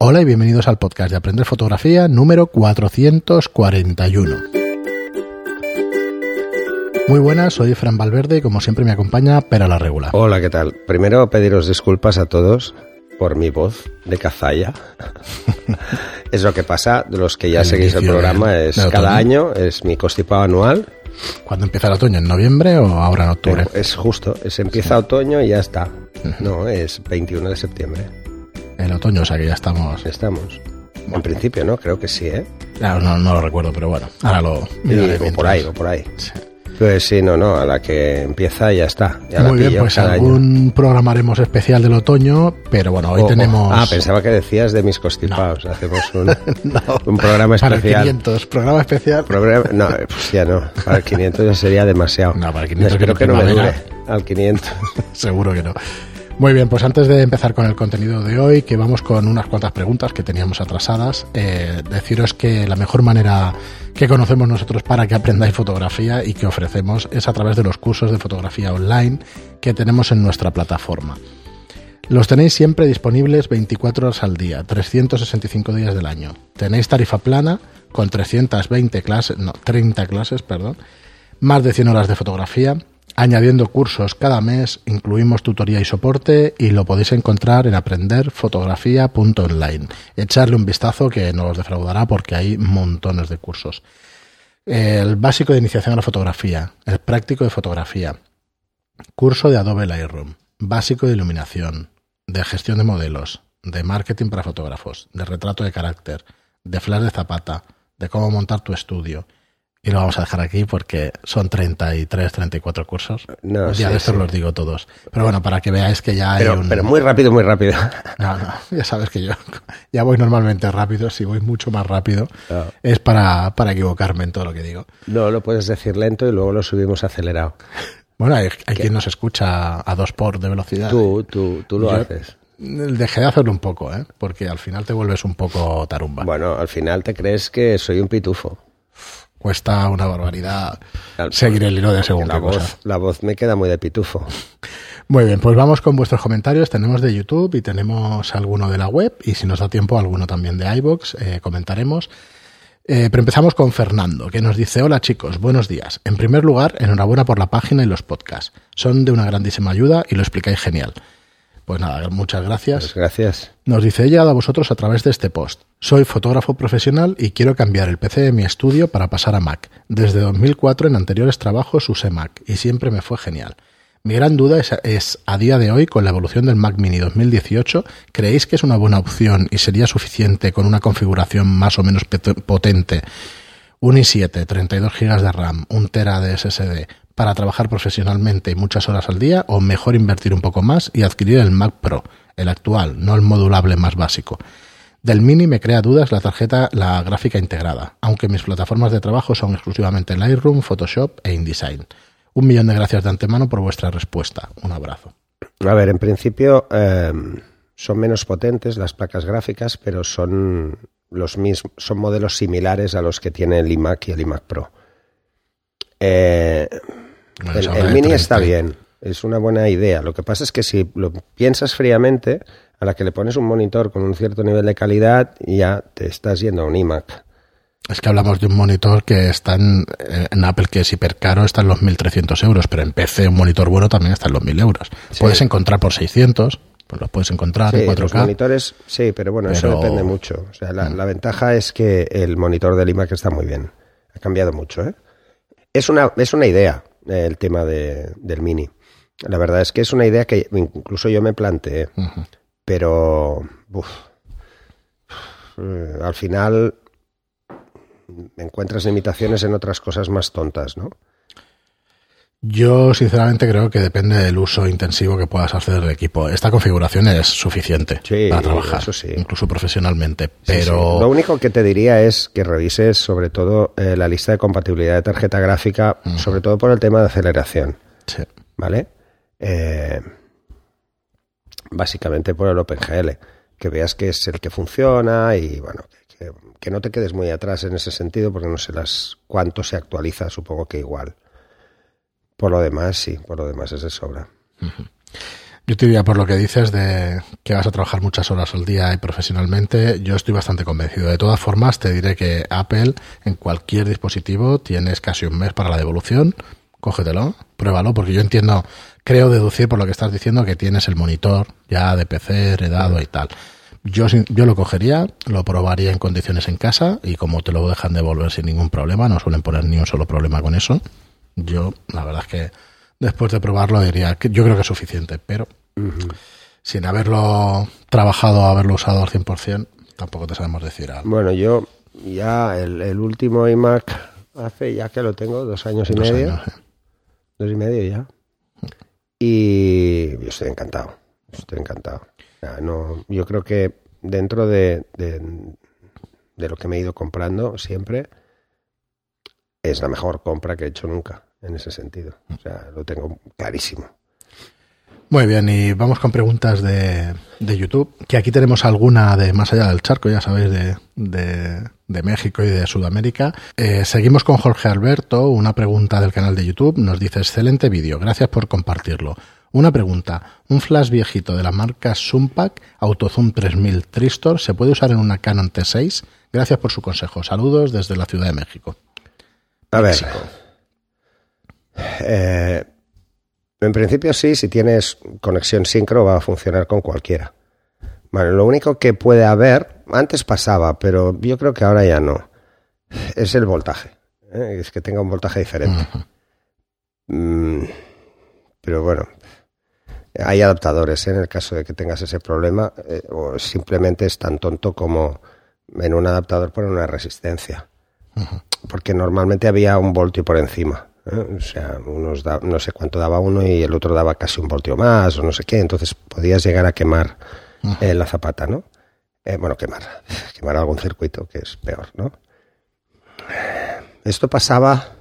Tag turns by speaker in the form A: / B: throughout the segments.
A: Hola y bienvenidos al podcast de Aprender Fotografía número 441. Muy buenas, soy Fran Valverde y como siempre me acompaña Pera la Regula.
B: Hola, ¿qué tal? Primero pediros disculpas a todos por mi voz de cazalla. es lo que pasa, de los que ya
A: El
B: seguís el programa,
A: del-
B: es
A: del
B: cada año, es mi constipado anual.
A: ¿Cuándo empieza el otoño? ¿En noviembre o ahora en octubre?
B: Pero es justo, es empieza otoño y ya está. No, es 21 de septiembre.
A: El otoño, o sea que ya estamos...
B: Estamos. En principio, ¿no? Creo que sí, ¿eh?
A: Claro, no, no lo recuerdo, pero bueno, ahora lo miraré
B: por ahí, o por ahí.
A: Sí.
B: Pues sí, no, no, a la que empieza ya está. Ya la
A: Muy bien, pues
B: cada año.
A: algún programa haremos especial del otoño, pero bueno, hoy
B: Oh, oh.
A: tenemos...
B: Ah, pensaba que decías de mis constipados. Hacemos un, un programa
A: para el
B: especial.
A: 500, programa especial.
B: Programa- no, pues ya no. Para el 500 ya sería demasiado.
A: No, para el 500
B: Espero
A: que
B: que no me dure al 500.
A: Seguro que no. Muy bien, pues antes de empezar con el contenido de hoy, que vamos con unas cuantas preguntas que teníamos atrasadas, eh, deciros que la mejor manera que conocemos nosotros para que aprendáis fotografía y que ofrecemos es a través de los cursos de fotografía online que tenemos en nuestra plataforma. Los tenéis siempre disponibles 24 horas al día, 365 días del año. Tenéis tarifa plana con 320 clases, no, 30 clases, perdón, más de 100 horas de fotografía, añadiendo cursos cada mes, incluimos tutoría y soporte y lo podéis encontrar en aprenderfotografía.online. Echarle un vistazo que no os defraudará porque hay montones de cursos. El básico de iniciación a la fotografía, el práctico de fotografía, curso de Adobe Lightroom, básico de iluminación, de gestión de modelos, de marketing para fotógrafos, de retrato de carácter, de flash de zapata, de cómo montar tu estudio. Y lo vamos a dejar aquí porque son 33, 34 cursos.
B: No,
A: Un día
B: sí,
A: de estos
B: sí.
A: los digo todos. Pero bueno, para que veáis que ya hay
B: Pero,
A: un...
B: pero muy rápido, muy rápido.
A: No, no, ya sabes que yo ya voy normalmente rápido. Si voy mucho más rápido
B: Ah.
A: es para, para equivocarme en todo lo que digo.
B: No, lo puedes decir lento y luego lo subimos acelerado.
A: Bueno, hay, hay quien nos escucha a dos por de velocidad.
B: Tú, tú, tú lo
A: Yo-
B: haces.
A: Dejé de hacerlo un poco, ¿eh? Porque al final te vuelves un poco tarumba.
B: Bueno, al final te crees que soy un pitufo.
A: Cuesta una barbaridad seguir el hilo de según
B: La
A: qué cosa.
B: voz, la voz me queda muy de pitufo.
A: Muy bien, pues vamos con vuestros comentarios. Tenemos de YouTube y tenemos alguno de la web. Y si nos da tiempo, alguno también de iBox, eh, comentaremos. Eh, pero empezamos con Fernando, que nos dice: Hola chicos, buenos días. En primer lugar, enhorabuena por la página y los podcasts. Son de una grandísima ayuda y lo explicáis genial. Pues nada, muchas gracias.
B: Pues gracias.
A: Nos dice, he llegado a vosotros a través de este post. Soy fotógrafo profesional y quiero cambiar el PC de mi estudio para pasar a Mac. Desde 2004 en anteriores trabajos usé Mac y siempre me fue genial. Mi gran duda es, a día de hoy, con la evolución del Mac Mini 2018, ¿creéis que es una buena opción y sería suficiente con una configuración más o menos potente? Un i7, 32 GB de RAM, un Tera de SSD para trabajar profesionalmente y muchas horas al día o mejor invertir un poco más y adquirir el Mac Pro, el actual, no el modulable más básico. Del Mini me crea dudas la tarjeta, la gráfica integrada, aunque mis plataformas de trabajo son exclusivamente Lightroom, Photoshop e InDesign. Un millón de gracias de antemano por vuestra respuesta. Un abrazo.
B: A ver, en principio eh, son menos potentes las placas gráficas, pero son los mismos, son modelos similares a los que tiene el iMac y el iMac Pro. Eh,
A: Bueno,
B: el, Mini
A: 30.
B: está bien, es una buena idea. Lo que pasa es que si lo piensas fríamente, a la que le pones un monitor con un cierto nivel de calidad, ya te estás yendo a un iMac.
A: Es que hablamos de un monitor que está en, en Apple, que es hipercaro, está en los 1.300 euros, pero en PC un monitor bueno también está en los 1.000 euros.
B: Sí.
A: Puedes encontrar por 600, pues los puedes encontrar
B: Sí,
A: en
B: los
A: 4K.
B: monitores, sí, pero bueno, eso
A: Pero- Mm.
B: depende mucho. O sea, la, la ventaja es que el monitor del iMac está muy bien. Ha cambiado mucho, ¿eh? Es una, es una idea eh, el tema de- del Mini. La verdad es que es una idea que incluso yo me planteé. Pero uf, eh, al final encuentras limitaciones en otras cosas más tontas, ¿no?
A: Yo sinceramente creo que depende del uso intensivo que puedas hacer del equipo. Esta configuración es suficiente
B: Sí,
A: para trabajar,
B: eso sí.
A: incluso profesionalmente. Pero
B: sí. Lo único que te diría es que revises sobre todo eh, la lista de compatibilidad de tarjeta gráfica, sobre todo por el tema de aceleración,
A: sí.
B: ¿vale? Eh, básicamente por el OpenGL, que veas que es el que funciona y bueno, que, no te quedes muy atrás en ese sentido porque no sé las cuánto se actualiza, supongo que igual. Por lo demás, sí, por lo demás es de sobra.
A: Yo te diría por lo que dices de que vas a trabajar muchas horas al día y profesionalmente, yo estoy bastante convencido. De todas formas, te diré que Apple en cualquier dispositivo tienes casi un mes para la devolución. Cógetelo, pruébalo, porque yo entiendo, creo deducir por lo que estás diciendo que tienes el monitor ya de PC heredado y tal. Yo, yo lo cogería, lo probaría en condiciones en casa y como te lo dejan devolver sin ningún problema, no suelen poner ni un solo problema con eso. Yo, la verdad es que después de probarlo diría que yo creo que es suficiente, pero sin haberlo trabajado, haberlo usado al 100%, tampoco te sabemos decir algo.
B: Bueno, yo ya el, último iMac hace ya que lo tengo, dos años y medio. Dos y medio ya. Y yo estoy encantado. Estoy encantado. no, yo creo que dentro de, de, lo que me he ido comprando siempre, es la mejor compra que he hecho nunca, en ese sentido. O sea, lo tengo clarísimo.
A: Muy bien, y vamos con preguntas de, de, YouTube, que aquí tenemos alguna de más allá del charco, ya sabéis, de, de, México y de Sudamérica. Eh, seguimos con Jorge Alberto, una pregunta del canal de YouTube, nos dice, excelente vídeo, gracias por compartirlo. Una pregunta, un flash viejito de la marca Sumpac AutoZoom 3000 Tristor, ¿se puede usar en una Canon T6? Gracias por su consejo. Saludos desde la Ciudad de México.
B: A ver. Eh, en principio sí, si tienes conexión sincro va a funcionar con cualquiera. Bueno, lo único que puede haber, antes pasaba, pero yo creo que ahora ya no, es el voltaje. ¿eh? Es que tenga un voltaje diferente. Mm, pero bueno, hay adaptadores ¿eh? en el caso de que tengas ese problema, eh, o simplemente es tan tonto como en un adaptador poner una resistencia. Porque normalmente había un voltio por encima. ¿Eh? O sea, unos no sé cuánto daba uno y el otro daba casi un voltio más o no sé qué. Entonces podías llegar a quemar eh, la zapata, ¿no? Eh, bueno, quemar, quemar algún circuito, que es peor, ¿no? Esto pasaba...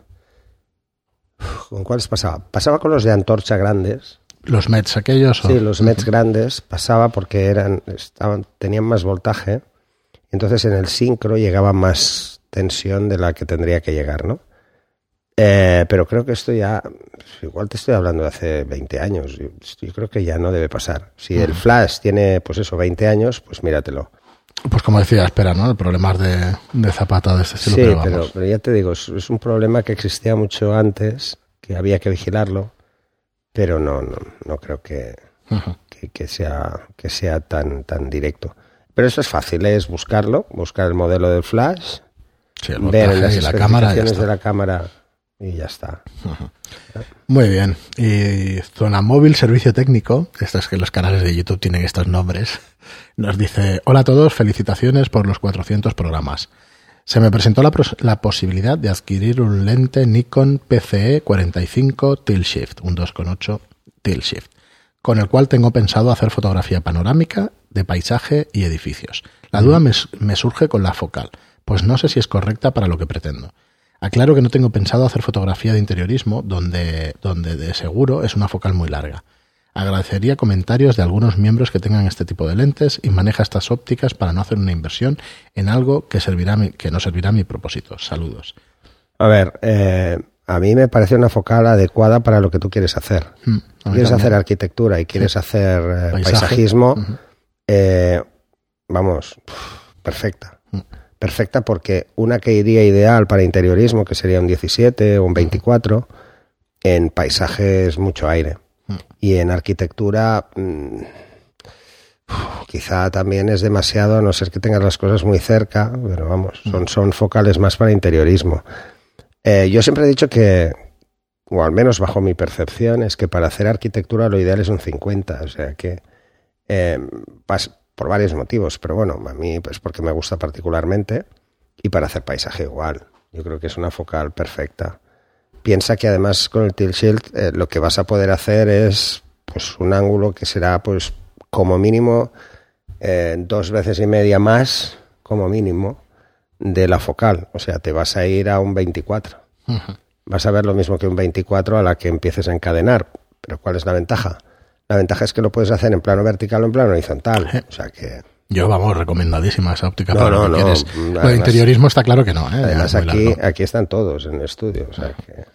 B: ¿Con cuáles pasaba? Pasaba con los de antorcha grandes.
A: ¿Los METs aquellos?
B: Sí, los METs grandes pasaba porque eran, estaban, tenían más voltaje. Entonces en el sincro llegaba más tensión de la que tendría que llegar, ¿no? Eh, pero creo que esto ya, igual te estoy hablando de hace 20 años, yo, creo que ya no debe pasar. Si el Flash tiene, pues eso, 20 años, pues míratelo.
A: Pues como decía, espera, ¿no? El problema de, de Zapata de este
B: estilo. Sí, pero, ya te digo, es, un problema que existía mucho antes, que había que vigilarlo, pero no, no, no creo que, que, sea, que sea tan, tan directo. Pero eso es fácil, es buscarlo, buscar el modelo del Flash, ver las la cámara, de la cámara y ya está.
A: Muy bien. Y Zona Móvil Servicio Técnico, esto es que los canales de YouTube tienen estos nombres, nos dice, hola a todos, felicitaciones por los 400 programas. Se me presentó la, la posibilidad de adquirir un lente Nikon PCE 45 Tilt Shift, un 2.8 Tilt Shift, con el cual tengo pensado hacer fotografía panorámica de paisaje y edificios. La duda me, me surge con la focal, pues no sé si es correcta para lo que pretendo. Aclaro que no tengo pensado hacer fotografía de interiorismo, donde, donde de seguro es una focal muy larga. Agradecería comentarios de algunos miembros que tengan este tipo de lentes y maneja estas ópticas para no hacer una inversión en algo que, servirá que no servirá a mi propósito. Saludos.
B: A ver, eh, a mí me parece una focal adecuada para lo que tú quieres hacer. Hmm, quieres hacer arquitectura y quieres hacer eh, paisajismo, eh, vamos, perfecta. Hmm perfecta porque una que iría ideal para interiorismo, que sería un 17 o un 24, en paisajes mucho aire. Mm. Y en arquitectura mm, quizá también es demasiado, a no ser que tengas las cosas muy cerca, pero vamos, son, mm. son focales más para interiorismo. Eh, yo siempre he dicho que, o al menos bajo mi percepción, es que para hacer arquitectura lo ideal es un 50, o sea que eh, por varios motivos, pero bueno, a mí pues porque me gusta particularmente y para hacer paisaje igual. Yo creo que es una focal perfecta. Piensa que además con el tilt shield eh, lo que vas a poder hacer es pues un ángulo que será pues como mínimo eh, dos veces y media más como mínimo de la focal. O sea, te vas a ir a un 24. Vas a ver lo mismo que un 24 a la que empieces a encadenar. Pero ¿cuál es la ventaja? La ventaja es que lo puedes hacer en plano vertical o en plano horizontal. O sea que.
A: Yo, vamos, recomendadísima esa óptica no, no, no, Lo de interiorismo está claro que no. ¿eh?
B: Además, aquí, aquí están todos en el estudio. O sea que...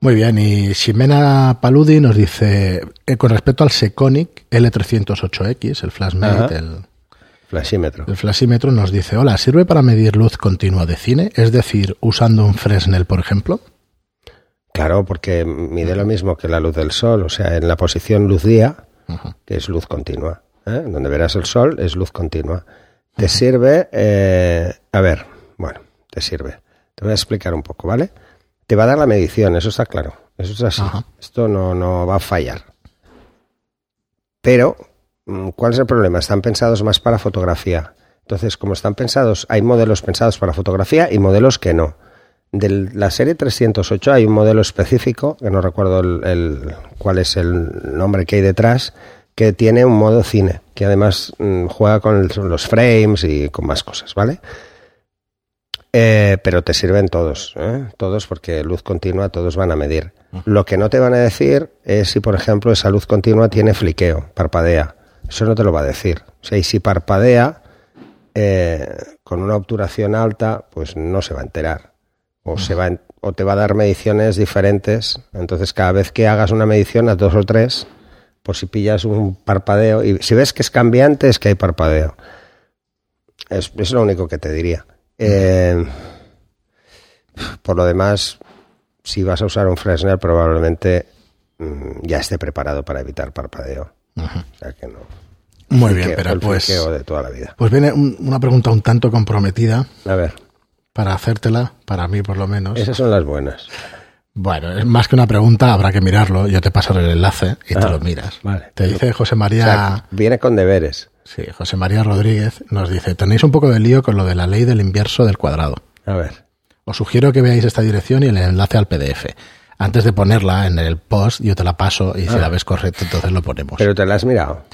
A: Muy bien, y Ximena Paludi nos dice, eh, con respecto al Seconic L308X, el Flashmate, el,
B: Flashímetro.
A: el flasímetro, nos dice, hola, ¿sirve para medir luz continua de cine? Es decir, usando un Fresnel, por ejemplo.
B: Claro, porque mide lo mismo que la luz del sol, o sea, en la posición luz-día,
A: Ujú.
B: que es luz continua. ¿eh? Donde verás el sol es luz continua. Te sirve, eh, a ver, bueno, te sirve. Te voy a explicar un poco, ¿vale? Te va a dar la medición, eso está claro. Eso es así. Esto no, no va a fallar. Pero, mm, ¿cuál es el problema? Están pensados más para fotografía. Entonces, como están pensados, hay modelos pensados para fotografía y modelos que no. De la serie 308 hay un modelo específico, que no recuerdo el, el- cuál es el nombre que hay detrás, que tiene un modo cine, que además mm, juega con los frames y con más cosas, ¿vale? Eh, pero te sirven todos, ¿eh? todos porque luz continua todos van a medir. Lo que no te van a decir es si, por ejemplo, esa luz continua tiene fliqueo, parpadea. Eso no te lo va a decir. O sea, y si parpadea eh, con una obturación alta, pues no se va a enterar. O, se va o te va a dar mediciones diferentes. Entonces, cada vez que hagas una medición a dos o tres, pues si pillas un parpadeo, y si ves que es cambiante, es que hay parpadeo. Es, es lo único que te diría. Eh, por lo demás, si vas a usar un Fresnel, probablemente mm, ya esté preparado para evitar parpadeo. O sea que no.
A: Muy bien, pero
B: el
A: pues,
B: de toda la vida.
A: pues viene un- una pregunta un tanto comprometida
B: A ver,
A: para hacértela, para mí por lo menos.
B: esas son las buenas.
A: Bueno, es más que una pregunta, habrá que mirarlo. Yo te paso el enlace y te
B: Ah,
A: lo miras.
B: vale.
A: Te dice José
B: O
A: María,
B: sea, viene con deberes.
A: sí, José María Rodríguez, nos dice, tenéis un poco de lío con lo de la ley del inverso del cuadrado.
B: A ver.
A: Os sugiero que veáis esta dirección y el enlace al PDF. Antes de ponerla en el post, yo te la paso y si la ves correcta, entonces lo ponemos.
B: Ah. Pero te la has mirado.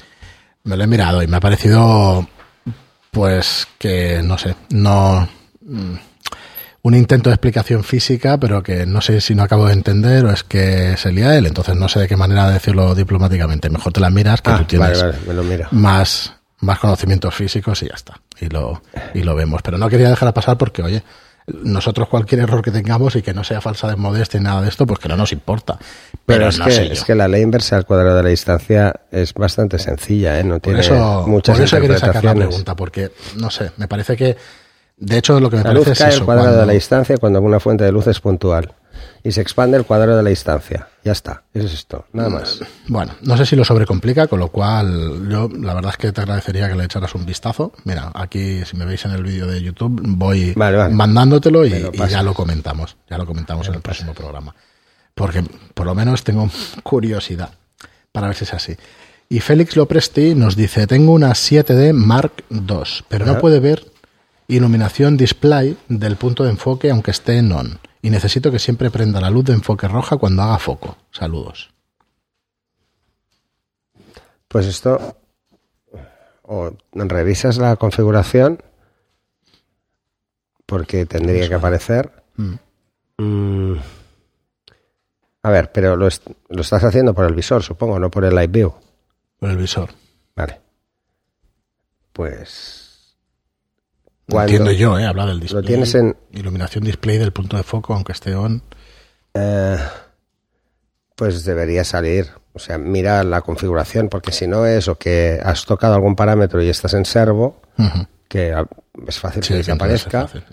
A: Me lo he mirado y me ha parecido, pues, que no sé, no. mm, Un intento de explicación física, pero que no sé si no acabo de entender o es que se lía él, entonces no sé de qué manera decirlo diplomáticamente. Mejor te la miras, que
B: Ah,
A: tú tienes
B: vale, vale, me lo miro.
A: más, más conocimientos físicos y ya está. Y lo, y lo vemos. Pero no quería dejar pasar porque, oye, nosotros cualquier error que tengamos y que no sea falsa de modestia y nada de esto, pues que no nos importa. Pero,
B: Pero es,
A: no
B: que, es que la ley inversa al cuadrado de la distancia es bastante sencilla, ¿eh? No
A: Por
B: tiene
A: eso,
B: muchas
A: por eso quería sacar la pregunta, porque, no sé, me parece que, de hecho, lo que me
B: La luz
A: parece
B: cae
A: es eso.
B: cuadrado
A: cuando-
B: de la distancia cuando una fuente de luz es puntual. Y se expande el cuadrado de la distancia. Ya está. Eso es esto. Nada más.
A: Bueno, no sé si lo sobrecomplica, con lo cual yo la verdad es que te agradecería que le echaras un vistazo. Mira, aquí si me veis en el vídeo de YouTube voy
B: Vale, vale.
A: mandándotelo y,
B: lo
A: ya lo comentamos. Ya lo comentamos en el próximo programa. Porque por lo menos tengo curiosidad para ver si es así. Y Félix Lopresti nos dice, tengo una 7D Mark II, pero no puede ver iluminación display del punto de enfoque aunque esté en on. Y necesito que siempre prenda la luz de enfoque roja cuando haga foco. Saludos.
B: Pues esto. O revisas la configuración. Porque tendría que aparecer.
A: Mm.
B: Mm. A ver, pero lo, est- lo estás haciendo por el visor, supongo, no por el live view.
A: Por el visor.
B: Vale. Pues. Cuando-
A: entiendo yo, ¿eh? Habla del display.
B: Lo tienes en-
A: Iluminación display del punto de foco, aunque esté on.
B: Eh, pues debería salir. O sea, mira la configuración, porque si no es o que has tocado algún parámetro y estás en servo, que es fácil
A: Sí,
B: que
A: es
B: desaparezca,
A: fácil.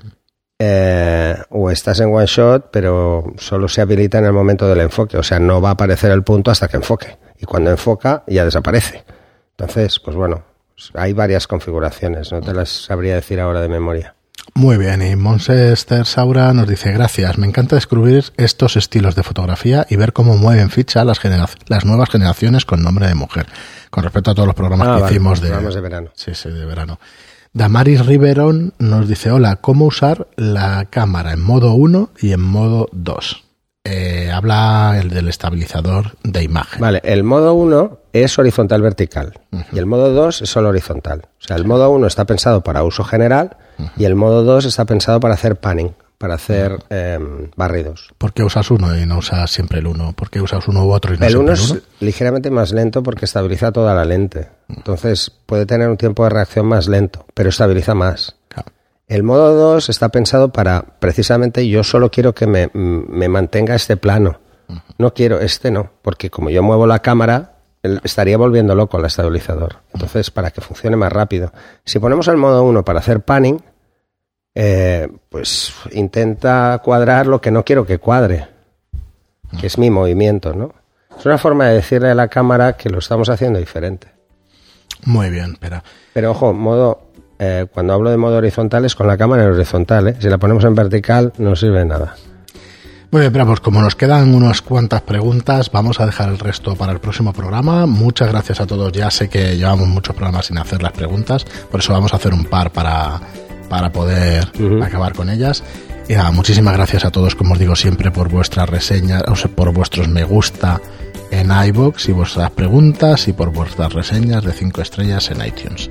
B: eh, o estás en one shot, pero solo se habilita en el momento del enfoque. O sea, no va a aparecer el punto hasta que enfoque. Y cuando enfoca, ya desaparece. Entonces, pues bueno, hay varias configuraciones. No te las sabría decir ahora de memoria.
A: Muy bien, y Monster Saura nos dice, gracias, me encanta descubrir estos estilos de fotografía y ver cómo mueven ficha las, las nuevas generaciones con nombre de mujer. Con respecto a todos los programas
B: Ah,
A: que
B: vale,
A: hicimos de,
B: programas de verano.
A: Sí, sí, de verano. Damaris Riverón nos dice, hola, ¿cómo usar la cámara en modo 1 y en modo 2? Eh, habla el del estabilizador de imagen.
B: Vale, el modo 1 es horizontal vertical y el modo 2 es solo horizontal. O sea, el modo 1 está pensado para uso general y el modo 2 está pensado para hacer panning, para hacer em, barridos.
A: ¿Por qué usas uno y no usas siempre el uno? ¿Por qué usas uno u otro y no
B: El
A: siempre
B: 1
A: el
B: es
A: uno?
B: ligeramente más lento porque estabiliza toda la lente. Entonces puede tener un tiempo de reacción más lento, pero estabiliza más. El modo 2 está pensado para, precisamente, yo solo quiero que me, me mantenga este plano. No quiero, este no, porque como yo muevo la cámara, estaría volviendo loco el estabilizador. Entonces, para que funcione más rápido. Si ponemos el modo 1 para hacer panning, eh, pues intenta cuadrar lo que no quiero que cuadre, que es mi movimiento, ¿no? Es una forma de decirle a la cámara que lo estamos haciendo diferente.
A: Muy bien, pero
B: Pero ojo, modo, eh, cuando hablo de modo horizontal es con la cámara en horizontal, ¿eh? Si la ponemos en vertical no sirve de nada.
A: Muy bien, pero pues como nos quedan unas cuantas preguntas, vamos a dejar el resto para el próximo programa. Muchas gracias a todos. Ya sé que llevamos muchos programas sin hacer las preguntas, por eso vamos a hacer un par para, para poder acabar con ellas. Y nada, muchísimas gracias a todos, como os digo siempre, por vuestras reseñas, o sea, por vuestros me gusta en iBox y vuestras preguntas y por vuestras reseñas de 5 estrellas en iTunes.